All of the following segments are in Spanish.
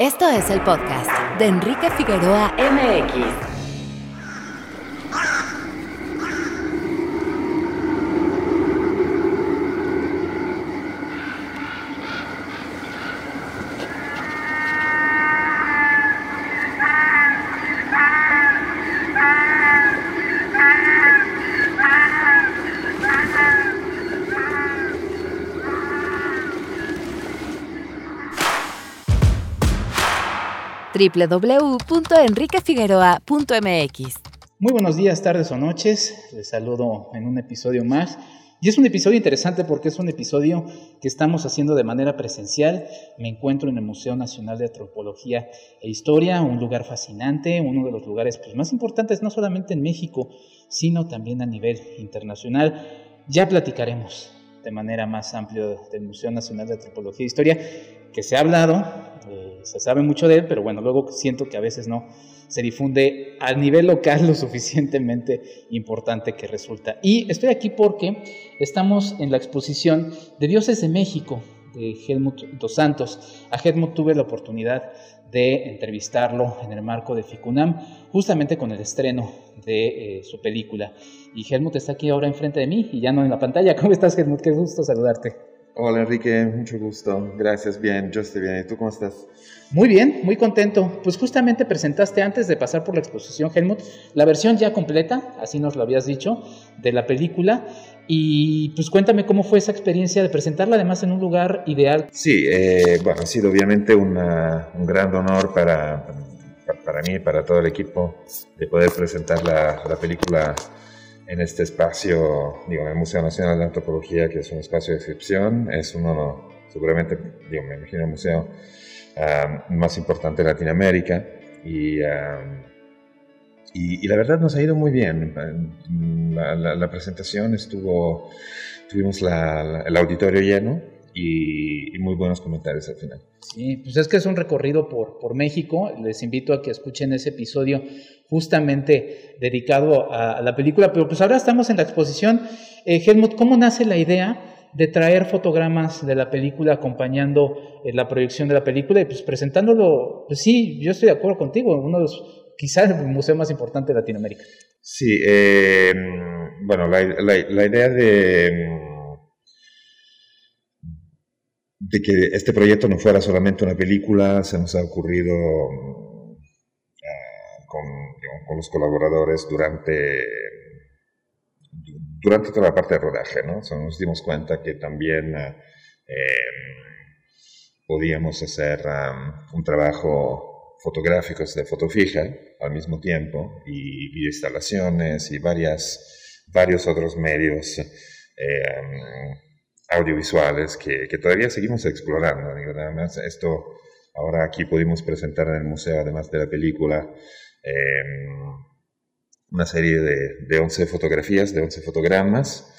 Esto es el podcast de Enrique Figueroa MX. www.enriquefigueroa.mx. Muy buenos días, tardes o noches. Les saludo en un episodio más. Y es un episodio interesante porque es un episodio que estamos haciendo de manera presencial. Me encuentro en el Museo Nacional de Antropología e Historia, un lugar fascinante, uno de los lugares pues, más importantes no solamente en México, sino también a nivel internacional. Ya platicaremos de manera más amplia del Museo Nacional de Antropología e Historia, que se ha hablado, eh, se sabe mucho de él, pero bueno, luego siento que a veces no se difunde a nivel local lo suficientemente importante que resulta. Y estoy aquí porque estamos en la exposición de Dioses de México de Helmut Dos Santos. A Helmut tuve la oportunidad de entrevistarlo en el marco de FICUNAM, justamente con el estreno de eh, su película. Y Helmut está aquí ahora enfrente de mí y ya no en la pantalla. ¿Cómo estás, Helmut? Qué gusto saludarte. Hola Enrique, mucho gusto. Gracias, bien, yo estoy bien. ¿Y tú cómo estás? Muy bien, muy contento. Pues justamente presentaste antes de pasar por la exposición, Helmut, la versión ya completa, así nos lo habías dicho, de la película. Y pues cuéntame cómo fue esa experiencia de presentarla además en un lugar ideal. Sí, eh, bueno, ha sido obviamente un gran honor para, para mí y para todo el equipo de poder presentar la, la película en este espacio, digo, en el Museo Nacional de Antropología, que es un espacio de excepción, es uno, seguramente, digo, me imagino el museo más importante de Latinoamérica y, y, la verdad nos ha ido muy bien. La, presentación estuvo, tuvimos el auditorio lleno y, muy buenos comentarios al final. Sí, pues es que es un recorrido por, por México. Les invito a que escuchen ese episodio justamente dedicado a, la película. Pero pues ahora estamos en la exposición. Eh, Helmut, ¿cómo nace la idea de traer fotogramas de la película acompañando eh, la proyección de la película y pues presentándolo? Pues sí, yo estoy de acuerdo contigo, uno de los quizás el museo más importante de Latinoamérica. Sí, eh, bueno, la, idea de de que este proyecto no fuera solamente una película, se nos ha ocurrido ah, con, con, los colaboradores durante, durante toda la parte de rodaje, ¿no? nos dimos cuenta que también em, podíamos hacer un trabajo fotográfico de foto fija al mismo tiempo y instalaciones y varias, varios otros medios. Eh, audiovisuales que, que todavía seguimos explorando. Digo, además, esto ahora aquí pudimos presentar en el museo, además de la película, em, una serie de, de, 11 fotografías, de 11 fotogramas,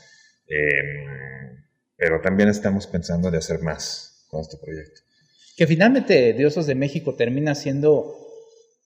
em, pero también estamos pensando de hacer más con este proyecto. Que finalmente Diosos de México termina siendo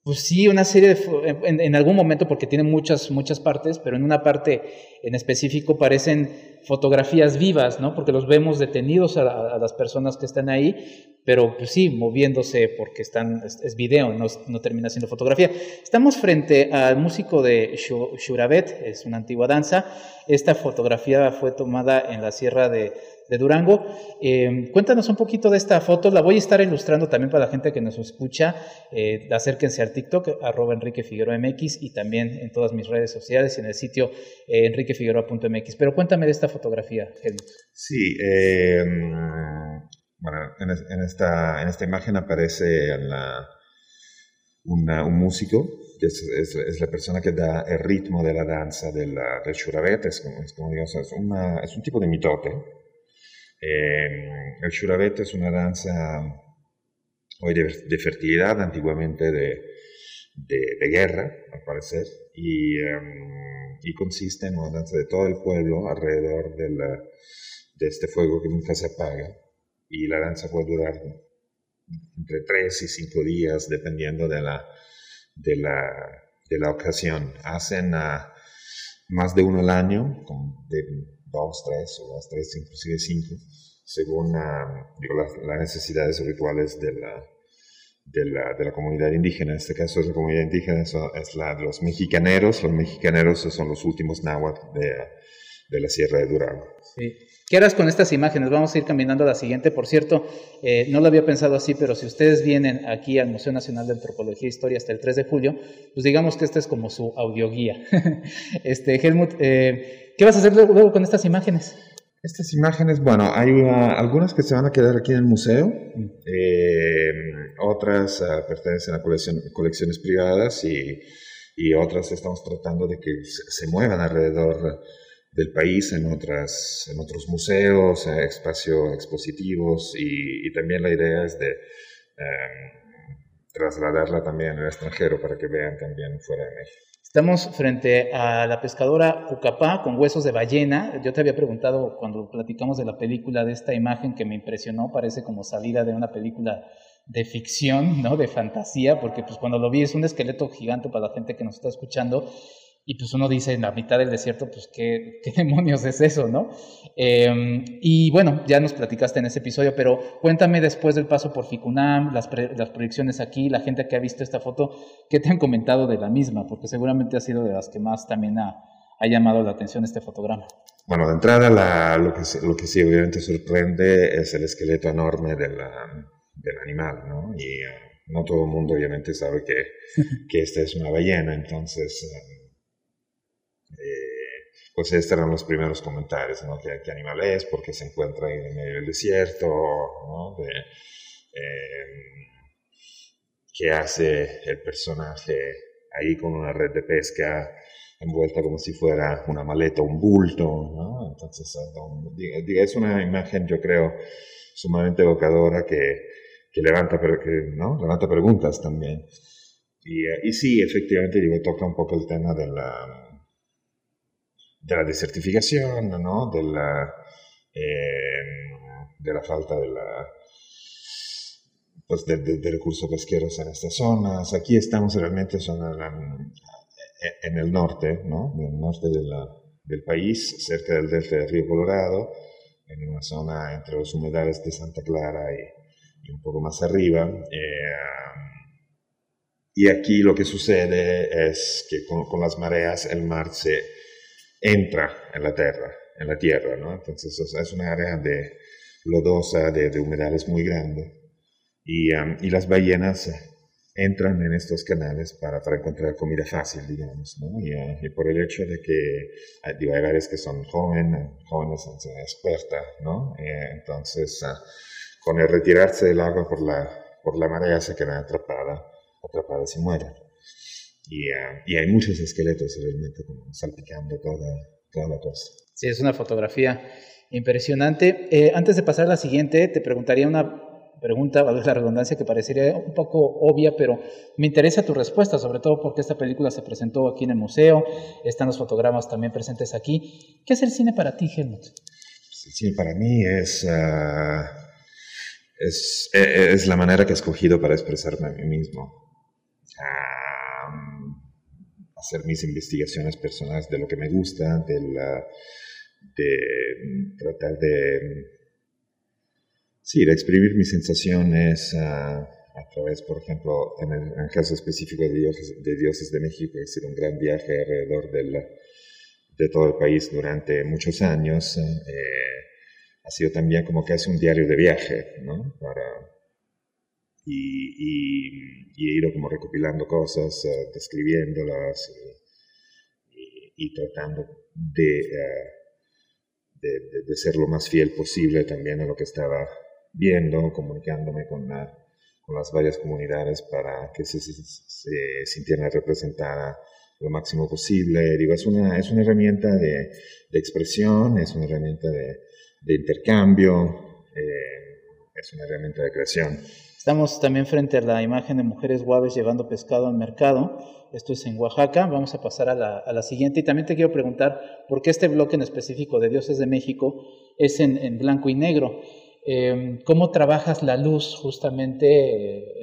pues sí, una serie de, en, algún momento, porque tiene muchas, muchas partes, pero en una parte en específico parecen fotografías vivas, ¿no? Porque los vemos detenidos a, las personas que están ahí, pero pues sí, moviéndose porque están, es, video, no, termina siendo fotografía. Estamos frente al músico de Shuravet, es una antigua danza. Esta fotografía fue tomada en la sierra de Durango. Eh, cuéntanos un poquito de esta foto, la voy a estar ilustrando también para la gente que nos escucha. Eh, acérquense al TikTok, arroba Enrique Figueroa MX y también en todas mis redes sociales y en el sitio eh, enriquefigueroa.mx. Pero cuéntame de esta fotografía, Helmut. Sí, em, bueno, en, esta, en esta imagen aparece un músico es, la persona que da el ritmo de la danza del shuravet, es, como, es, es un tipo de mitote, eh, el shuravet es una danza hoy de, fertilidad, antiguamente de, de, guerra, al parecer, y, em, y, consiste en una danza de todo el pueblo alrededor de este fuego que nunca se apaga. Y la danza puede durar entre tres y cinco días, dependiendo de la, de la, de la ocasión. Hacen más de uno al año, de, dos, tres o las tres, inclusive cinco, según ah, las, necesidades rituales de la, de la, de la, comunidad indígena. En este caso es la comunidad indígena, es la de los mexicaneros. Los mexicaneros son los últimos náhuatl de, de la Sierra de Durango. ¿Qué harás con estas imágenes? Vamos a ir caminando a la siguiente. Por cierto, eh, no lo había pensado así, pero si ustedes vienen aquí al Museo Nacional de Antropología e Historia hasta el 3 de julio, pues digamos que esta es como su audioguía. este, Helmut, eh, ¿qué vas a hacer luego con estas imágenes? Estas imágenes, bueno, hay algunas que se van a quedar aquí en el museo, eh, otras ah, pertenecen a colecciones privadas y, y, otras estamos tratando de que se, muevan alrededor del país en, otras, en otros museos, eh, espacios expositivos y, también la idea es de em, trasladarla también al extranjero para que vean también fuera de México. Estamos frente a la pescadora Cucapá con huesos de ballena. Yo te había preguntado cuando platicamos de la película de esta imagen que me impresionó, parece como salida de una película de ficción, ¿no? De fantasía, porque pues cuando lo vi es un esqueleto gigante para la gente que nos está escuchando y pues uno dice en la mitad del desierto, pues qué, qué demonios es eso, ¿no? Em, y bueno, ya nos platicaste en ese episodio, pero cuéntame después del paso por Ficunam, las, las proyecciones aquí, la gente que ha visto esta foto, ¿qué te han comentado de la misma? Porque seguramente ha sido de las que más también ha, ha llamado la atención este fotograma. Bueno, de entrada la, lo, que, lo que sí obviamente sorprende es el esqueleto enorme de la, del animal, ¿no? Y eh, no todo el mundo obviamente sabe que, que esta es una ballena, entonces... Eh, eh, pues estos eran los primeros comentarios, ¿no? ¿Qué, animal es? ¿Por qué se encuentra en medio del desierto? ¿no? Em, ¿Qué hace el personaje ahí con una red de pesca envuelta como si fuera una maleta, un bulto? ¿no? Entonces, es una imagen, yo creo, sumamente evocadora que, que levanta, que, ¿no? levanta preguntas también. Y, y sí, efectivamente, digo, toca un poco el tema de la de la desertificación, ¿no? de, la, em, de la falta de la pues de, de, recursos pesqueros en estas zonas. Aquí estamos realmente son en, el norte, ¿no? en el norte de la, del país, cerca del delta del río Colorado, en una zona entre los humedales de Santa Clara y, un poco más arriba. Eh, y aquí lo que sucede es que con, con las mareas el mar se entra en la tierra, en la tierra, ¿no? Entonces es una área de lodosa, de, humedales muy grande. Y, um, y, las ballenas entran en estos canales para, para encontrar comida fácil, digamos, ¿no? Y, uh, por el hecho de que hay, varias que son jóvenes, jóvenes, expertas, ¿no? entonces, uh, con el retirarse del agua por la, por la marea se quedan atrapadas, atrapadas y mueren. Ah, y, hay muchos esqueletos realmente como salpicando toda, toda la cosa. Sí, es una fotografía impresionante. Eh, antes de pasar a la siguiente, te preguntaría una pregunta, a la redundancia, que parecería un poco obvia, pero me interesa tu respuesta, sobre todo porque esta película se presentó aquí en el museo, están los fotogramas también presentes aquí. ¿Qué es el cine para ti, Helmut? El cine para mí es, ah, es, e, es, la manera que he escogido para expresarme a mí mismo. Ah, hacer mis investigaciones personales de lo que me gusta, de, de tratar de, sí, de exprimir mis sensaciones a través, por ejemplo, en el, caso específico de dioses, de dioses de México, he sido un gran viaje alrededor de todo el país durante muchos años. Eh, ha sido también como casi un diario de viaje, ¿no? Para, y, he ido como recopilando cosas, uh, describiéndolas y, tratando de, uh, de, de, ser lo más fiel posible también a lo que estaba viendo, comunicándome con, con las varias comunidades para que se, se, sintieran representadas lo máximo posible. Digo, es una, es una herramienta de, de expresión, es una herramienta de, de intercambio, eh, es una herramienta de creación. Estamos también frente a la imagen de mujeres guaves llevando pescado al mercado. Esto es en Oaxaca. Vamos a pasar a la, siguiente. Y también te quiero preguntar por qué este bloque en específico de Dioses de México es en, blanco y negro. Em, ¿Cómo trabajas la luz justamente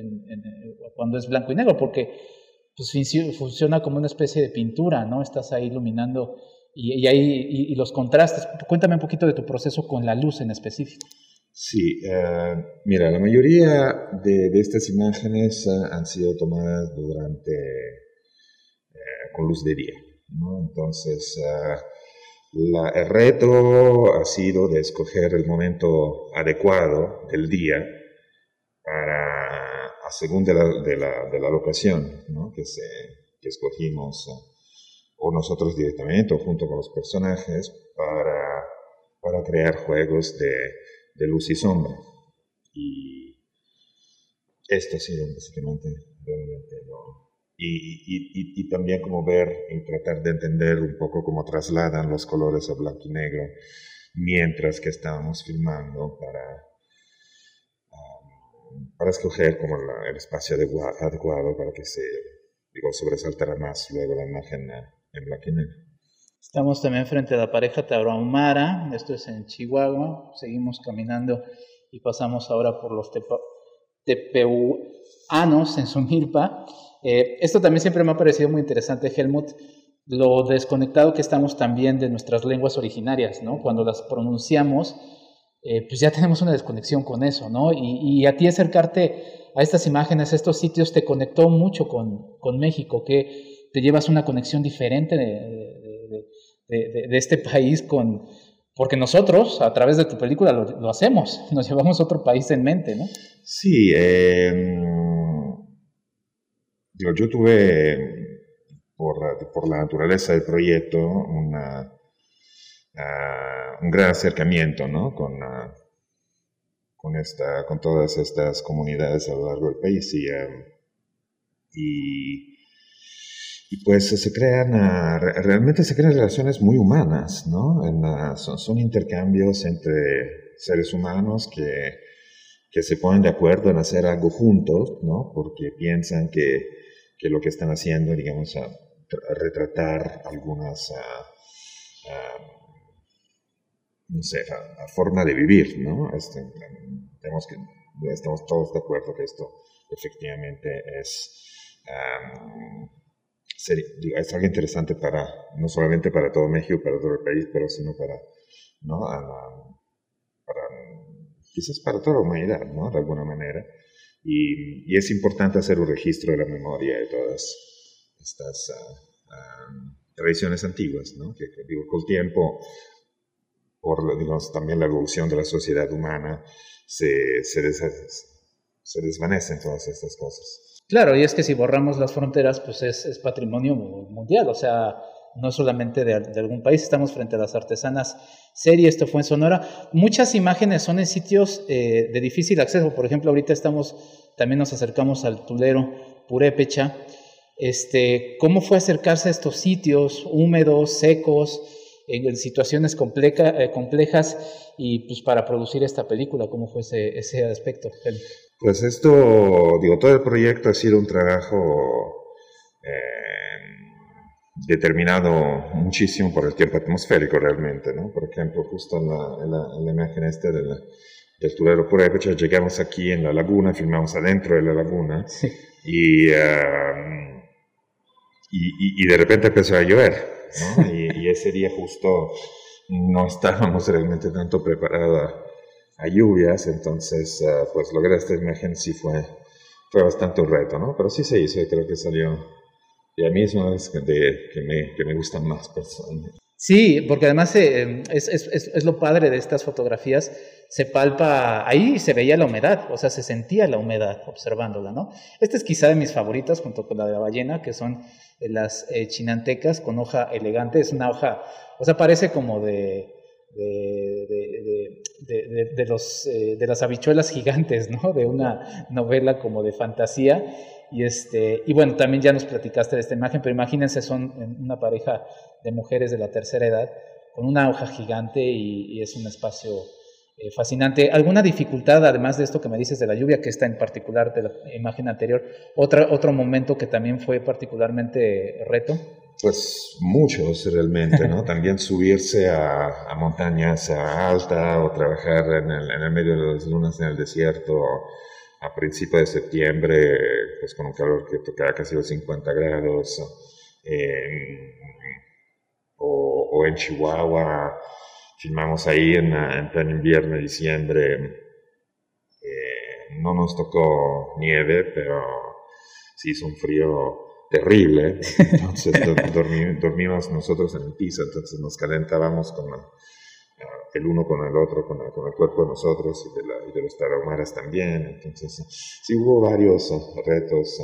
cuando es blanco y negro? Porque pues, funciona como una especie de pintura, ¿no? Estás ahí iluminando y, y, ahí, y los contrastes. Cuéntame un poquito de tu proceso con la luz en específico. Sí, eh, mira, la mayoría de, estas imágenes eh, han sido tomadas durante, eh, con luz de día, ¿no? Entonces, la, el reto ha sido de escoger el momento adecuado del día para, según de la, de la, de la locación ¿no? que, se, que escogimos, o nosotros directamente, o junto con los personajes, para, para crear juegos de de luz y sombra. Y esto ha sido básicamente y, y, también como ver y tratar de entender un poco cómo trasladan los colores a blanco y negro mientras que estábamos filmando para, um, para escoger como el espacio adecuado, para que se digo, sobresaltara más luego la imagen en blanco y negro. Estamos también frente a la pareja Tarahumara, esto es en Chihuahua, seguimos caminando y pasamos ahora por los tepeuanos en Sumilpa. Eh, esto también siempre me ha parecido muy interesante, Helmut, lo desconectado que estamos también de nuestras lenguas originarias, ¿no? Cuando las pronunciamos, eh, pues ya tenemos una desconexión con eso, ¿no? Y, a ti acercarte a estas imágenes, a estos sitios, te conectó mucho con, con México, que te llevas una conexión diferente de, de, este país con... Porque nosotros, a través de tu película, lo, hacemos, nos llevamos otro país en mente, ¿no? Sí, em, yo tuve, por, por, la naturaleza del proyecto, una, ah, un gran acercamiento ¿no? con, ah, con, esta, con todas estas comunidades a lo largo del país y, em, y y pues se crean, ah, realmente se crean relaciones muy humanas, ¿no? Ah, son, intercambios entre seres humanos que, que, se ponen de acuerdo en hacer algo juntos, ¿no? Porque piensan que, que lo que están haciendo, digamos, a, retratar algunas, ah, no sé, forma de vivir, ¿no? Este, tenemos que, estamos todos de acuerdo que esto efectivamente es es algo interesante para, no solamente para todo México, para todo el país, pero sino para, ¿no? para quizás para toda la humanidad, ¿no? De alguna manera. Y, y, es importante hacer un registro de la memoria de todas estas uh, tradiciones antiguas, ¿no? Que, digo, con el tiempo, por digamos, también la evolución de la sociedad humana, se, se, se desvanecen todas estas cosas. Claro, y es que si borramos las fronteras, pues es, patrimonio mundial, o sea, no solamente de, algún país, estamos frente a las artesanas serie, esto fue en Sonora. Muchas imágenes son en sitios eh, de difícil acceso, por ejemplo, ahorita estamos, también nos acercamos al Tulero Purépecha. Este, ¿Cómo fue acercarse a estos sitios húmedos, secos, en situaciones eh, complejas y pues para producir esta película? ¿Cómo fue ese, ese aspecto? Pues esto, digo, todo el proyecto ha sido un trabajo eh, determinado muchísimo por el tiempo atmosférico realmente, ¿no? Por ejemplo, justo en la, en la, imagen este del, del Tulero Purépecha, llegamos aquí en la laguna, filmamos adentro de la laguna y, um, y, y, de repente empezó a llover, ¿no? y, y ese día justo no estábamos realmente tanto preparados a lluvias, entonces uh, pues lograr esta imagen sí fue, fue bastante un reto, ¿no? Pero sí se hizo y creo que salió, y a mí es una de las que, me, que me gustan más personalmente. Sí, porque además eh, es, es, es, lo padre de estas fotografías, se palpa, ahí se veía la humedad, o sea, se sentía la humedad observándola, ¿no? Esta es quizá de mis favoritas junto con la de la ballena, que son las eh, chinantecas con hoja elegante, es una hoja, o sea, parece como de, de, de, de, los, eh, de las habichuelas gigantes, ¿no? De una novela como de fantasía. Y, este, y bueno, también ya nos platicaste de esta imagen, pero imagínense, son una pareja de mujeres de la tercera edad con una hoja gigante y, es un espacio eh, fascinante. ¿Alguna dificultad, además de esto que me dices de la lluvia, que está en particular de la imagen anterior, otra, otro momento que también fue particularmente reto? Pues muchos realmente, ¿no? También subirse a, a montañas altas o trabajar en el, en el, medio de las lunas en el desierto a principios de septiembre, pues con un calor que tocaba casi los 50 grados, o, o, en Chihuahua filmamos ahí en, en pleno invierno, diciembre. no nos tocó nieve, pero sí hizo un frío terrible. Entonces dormimos nosotros en el piso, entonces nos calentábamos con el uno con el otro, con el, con el cuerpo de nosotros y de, la, y de, los tarahumaras también. Entonces, sí hubo varios uh, retos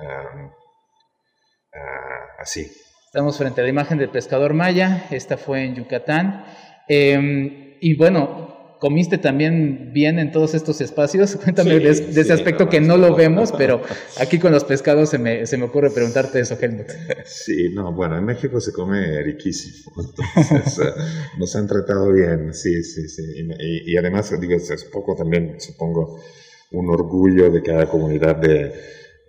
um, uh, así. Estamos frente a la imagen del pescador maya, esta fue en Yucatán. Eh, y bueno, comiste también bien en todos estos espacios. Cuéntame de, ese aspecto que no lo vemos, pero aquí con los pescados se me, se me ocurre preguntarte eso, Helmut. Sí, no, bueno, en México se come riquísimo, entonces eh, nos han tratado bien, sí, sí, sí. Y, y además, digo, es poco también, supongo, un orgullo de cada comunidad de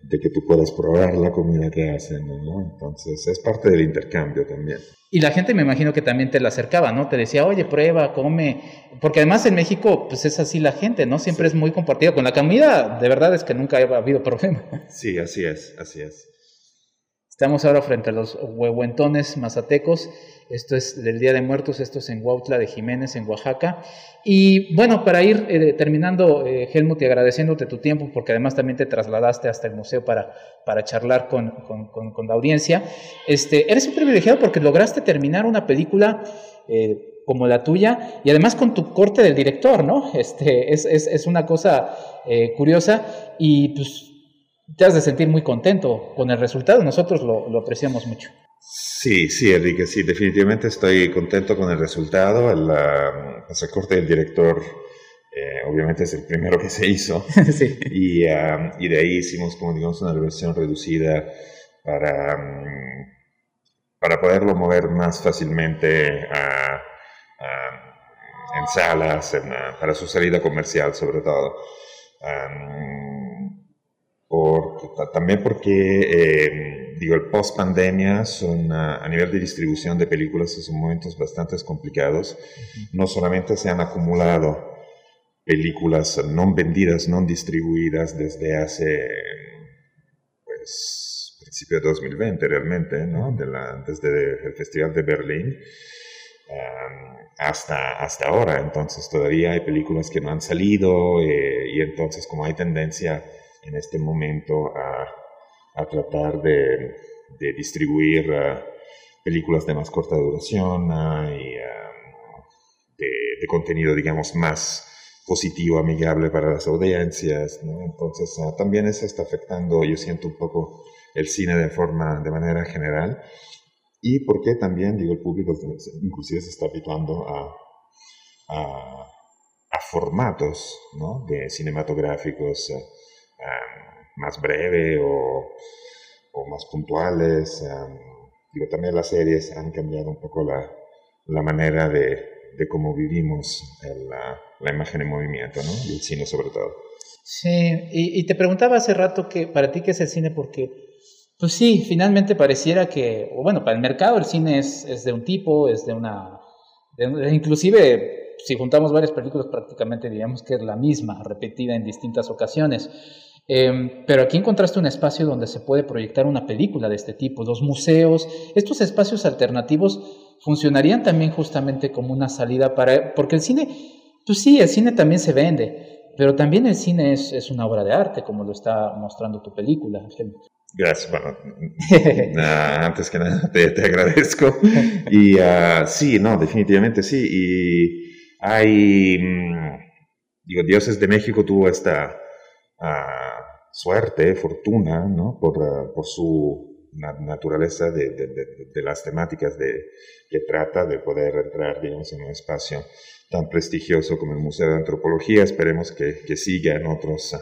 de que tú puedas probar la comida que hacen, ¿no? Entonces es parte del intercambio también. Y la gente me imagino que también te la acercaba, ¿no? Te decía, oye, prueba, come, porque además en México pues es así la gente, ¿no? Siempre es muy compartida con la comida, de verdad es que nunca ha habido problema. Sí, así es, así es. Estamos ahora frente a los huehuentones mazatecos. Esto es del Día de Muertos, esto es en Huautla de Jiménez, en Oaxaca. Y bueno, para ir eh, terminando, eh, Helmut, y agradeciéndote tu tiempo, porque además también te trasladaste hasta el museo para, para charlar con, con, la audiencia, este, eres un privilegiado porque lograste terminar una película eh, como la tuya y además con tu corte del director, ¿no? Este, es, es, es una cosa curiosa y pues te has de sentir muy contento con el resultado. Nosotros lo, apreciamos mucho. Sí, sí, Enrique, sí, definitivamente estoy contento con el resultado. El, uh, corte del director, eh, obviamente, es el primero que se hizo. sí. y, um, y, de ahí hicimos, como digamos, una versión reducida para, um, para poderlo mover más fácilmente a, en salas, uh, para su salida comercial, sobre todo. Um, también porque, eh, digo, el post pandemia son a, nivel de distribución de películas son momentos bastante complicados. No solamente se han acumulado películas no vendidas, no distribuidas desde hace, pues, principio de 2020 realmente, ¿no? De la, desde el Festival de Berlín. hasta, hasta ahora, entonces todavía hay películas que no han salido eh, y entonces como hay tendencia en este momento a, a tratar de, de distribuir uh, películas de más corta duración uh, y um, de, contenido, digamos, más positivo, amigable para las audiencias. Entonces, también eso está afectando, yo siento un poco el cine de forma, de manera general. Y porque también, digo, el público inclusive se está habituando a, a, a formatos ¿no? de cinematográficos más breve o, o, más puntuales. digo, también las series han cambiado un poco la, la manera de, de, cómo vivimos la, la, imagen en movimiento, ¿no? Y el cine sobre todo. Sí, y, y, te preguntaba hace rato que para ti qué es el cine, porque, pues sí, finalmente pareciera que, o bueno, para el mercado el cine es, es de un tipo, es de una, de, inclusive si juntamos varias películas prácticamente diríamos que es la misma, repetida en distintas ocasiones. Em, pero aquí encontraste un espacio donde se puede proyectar una película de este tipo. Los museos, estos espacios alternativos funcionarían también justamente como una salida para... Porque el cine, pues sí, el cine también se vende, pero también el cine es, es una obra de arte, como lo está mostrando tu película. Gracias, bueno, antes que nada te, te agradezco. Y uh, sí, no, definitivamente sí. Y hay, mm, digo, Dioses de México tuvo esta suerte, fortuna, ¿no? por, ah, por su naturaleza de, de, las temáticas de, que trata de poder entrar, digamos, en un espacio tan prestigioso como el Museo de Antropología. Esperemos que, que siga en otros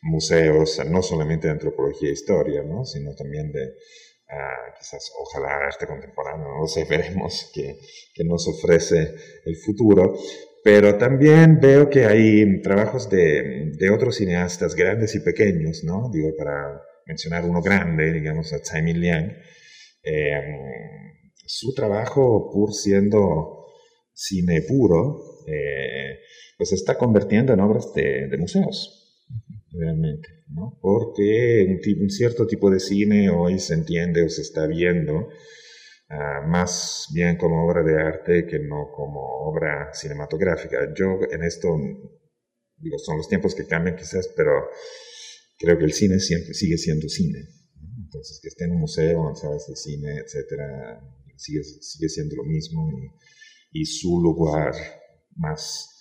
museos, no solamente de antropología e historia, ¿no? sino también de, uh, quizás, ojalá, arte contemporáneo, no lo sé, veremos qué, qué nos ofrece el futuro. Pero también veo que hay trabajos de, de, otros cineastas grandes y pequeños, ¿no? Digo, para mencionar uno grande, digamos, a Tsai Liang. Eh, su trabajo, por siendo cine puro, eh, pues se está convirtiendo en obras de, de museos, realmente, ¿no? Porque un, un, cierto tipo de cine hoy se entiende o se está viendo ah, más bien como obra de arte que no como obra cinematográfica. Yo en esto, digo, son los tiempos que cambian quizás, pero creo que el cine siempre sigue siendo cine. Entonces, que esté en un museo, en salas de cine, etcétera, sigue, sigue siendo lo mismo y, y su lugar más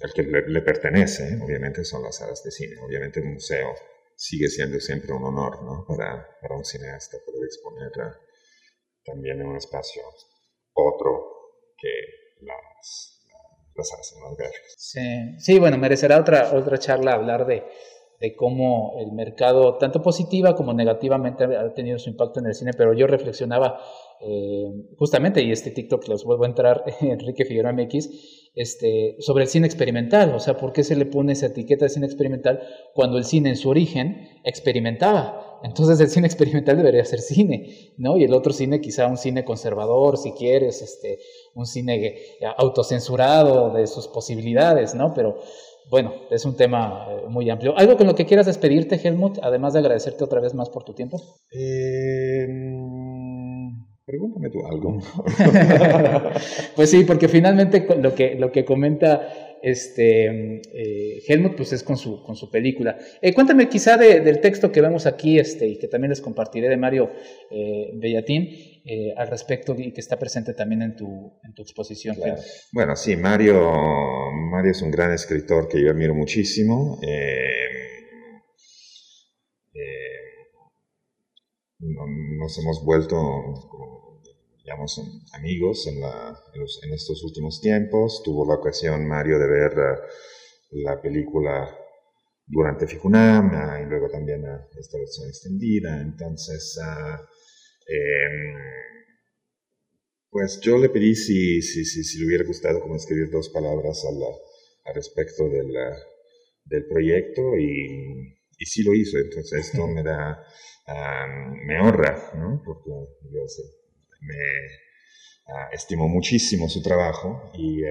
el que le, pertenece, obviamente, son las salas de cine. Obviamente, el museo sigue siendo siempre un honor ¿no? para, para un cineasta poder exponer también en un espacio otro que las, las salas cinematográficas. Sí, sí, bueno, merecerá otra, otra charla hablar de, de cómo el mercado, tanto positiva como negativamente, ha tenido su impacto en el cine, pero yo reflexionaba eh, justamente, y este TikTok los vuelvo a entrar, Enrique Figueroa MX, este, sobre el cine experimental, o sea, ¿por qué se le pone esa etiqueta de cine experimental cuando el cine en su origen experimentaba? Entonces el cine experimental debería ser cine, ¿no? Y el otro cine quizá un cine conservador, si quieres, este, un cine autocensurado de sus posibilidades, ¿no? Pero bueno, es un tema eh, muy amplio. ¿Algo con lo que quieras despedirte, Helmut, además de agradecerte otra vez más por tu tiempo? Eh Pregúntame tú algo. pues sí, porque finalmente lo que, lo que comenta este, eh, Helmut pues es con su, con su película. Eh, cuéntame quizá del texto que vemos aquí este, y que también les compartiré de Mario eh, Bellatín eh, al respecto y que está presente también en tu, en tu exposición. Bueno, sí, Mario, Mario es un gran escritor que yo admiro muchísimo. Nos hemos vuelto digamos, amigos en, la, en, estos últimos tiempos. Tuvo la ocasión Mario de ver eh, la película durante Ficunam ah, y luego también ah, esta versión extendida. Entonces, ah, em, pues yo le pedí si, si, si, si, le hubiera gustado como escribir dos palabras al, respecto del, del proyecto y, y sí lo hizo. Entonces esto me da, me honra, ¿no? Porque yo me uh, estimo muchísimo su trabajo y,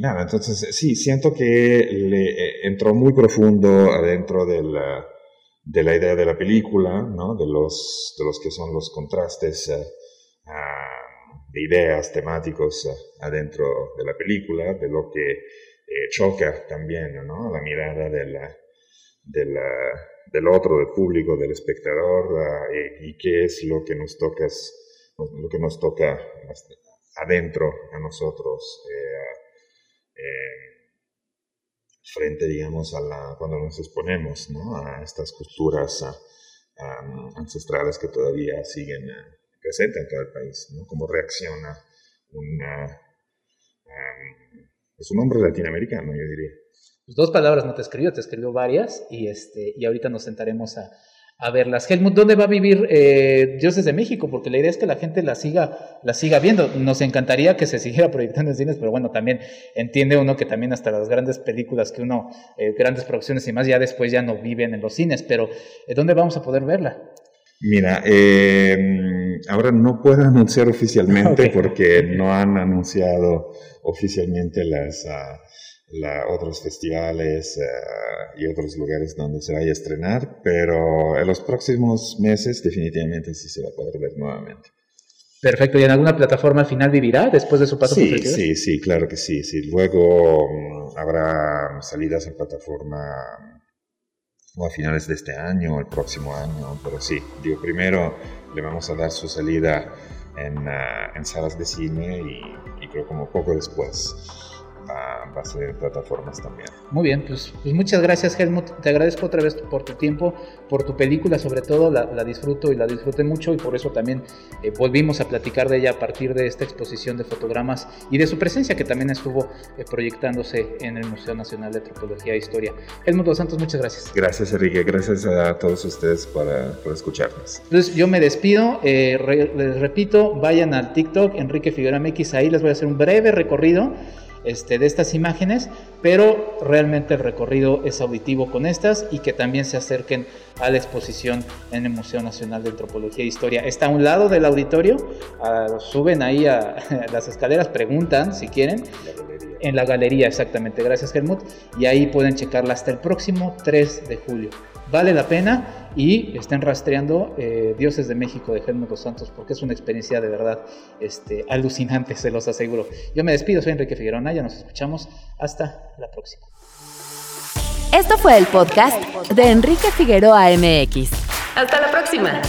nada, entonces sí, siento que le eh, entró muy profundo adentro de la, de la idea de la película, ¿no? de, los, de los que son los contrastes eh, de ideas temáticos eh, adentro de la película, de lo que choca también ¿no? la mirada de la, de del otro, del público, del espectador, y, qué es lo que nos toca, lo que nos toca adentro a nosotros, eh, eh, frente, digamos, a la, cuando nos exponemos ¿no? a estas culturas ancestrales que todavía siguen eh, presentes en todo el país, ¿no? Cómo reacciona una, es un hombre latinoamericano, yo diría. Pues, dos palabras no te escribió, te escribió varias y, este, y ahorita nos sentaremos a, a verlas. Helmut, ¿dónde va a vivir eh, Dioses de México? Porque la idea es que la gente la siga, la siga viendo. Nos encantaría que se siguiera proyectando en cines, pero bueno, también entiende uno que también hasta las grandes películas que uno, eh, grandes producciones y más, ya después ya no viven en los cines. Pero eh, ¿dónde vamos a poder verla? Mira, em, ahora no puedo anunciar oficialmente porque no han anunciado oficialmente las... Uh, la, otros festivales eh, y otros lugares donde se vaya a estrenar, pero en los próximos meses definitivamente sí se va a poder ver nuevamente. Perfecto, ¿y en alguna plataforma al final vivirá después de su paso sí, Sí, sí, claro que sí, sí. Luego mm, habrá salidas en plataforma o a finales de este año o el próximo año, pero sí, digo, primero le vamos a dar su salida en, ah, en salas de cine y, y creo como poco después a base de plataformas también. Muy bien, pues, pues, muchas gracias Helmut, te agradezco otra vez por tu tiempo, por tu película sobre todo, la, disfruto y la disfruté mucho y por eso también eh, volvimos a platicar de ella a partir de esta exposición de fotogramas y de su presencia que también estuvo eh, proyectándose en el Museo Nacional de Antropología e Historia. Helmut Dos Santos, muchas gracias. Gracias Enrique, gracias a todos ustedes por, por escucharnos. Entonces yo me despido, eh, les repito, vayan al TikTok Enrique Figueroa MX, ahí les voy a hacer un breve recorrido este, de estas imágenes, pero realmente el recorrido es auditivo con estas y que también se acerquen a la exposición en el Museo Nacional de Antropología e Historia. Está a un lado del auditorio, suben ahí a, las escaleras, preguntan si quieren. En la galería, exactamente. Gracias, Helmut. Y ahí pueden checarla hasta el próximo 3 de julio. Vale la pena y estén rastreando eh, Dioses de México de Germán Dos Santos porque es una experiencia de verdad este, alucinante, se los aseguro. Yo me despido, soy Enrique Figueroa ya nos escuchamos hasta la próxima. Esto fue el podcast de Enrique Figueroa MX. Hasta la próxima.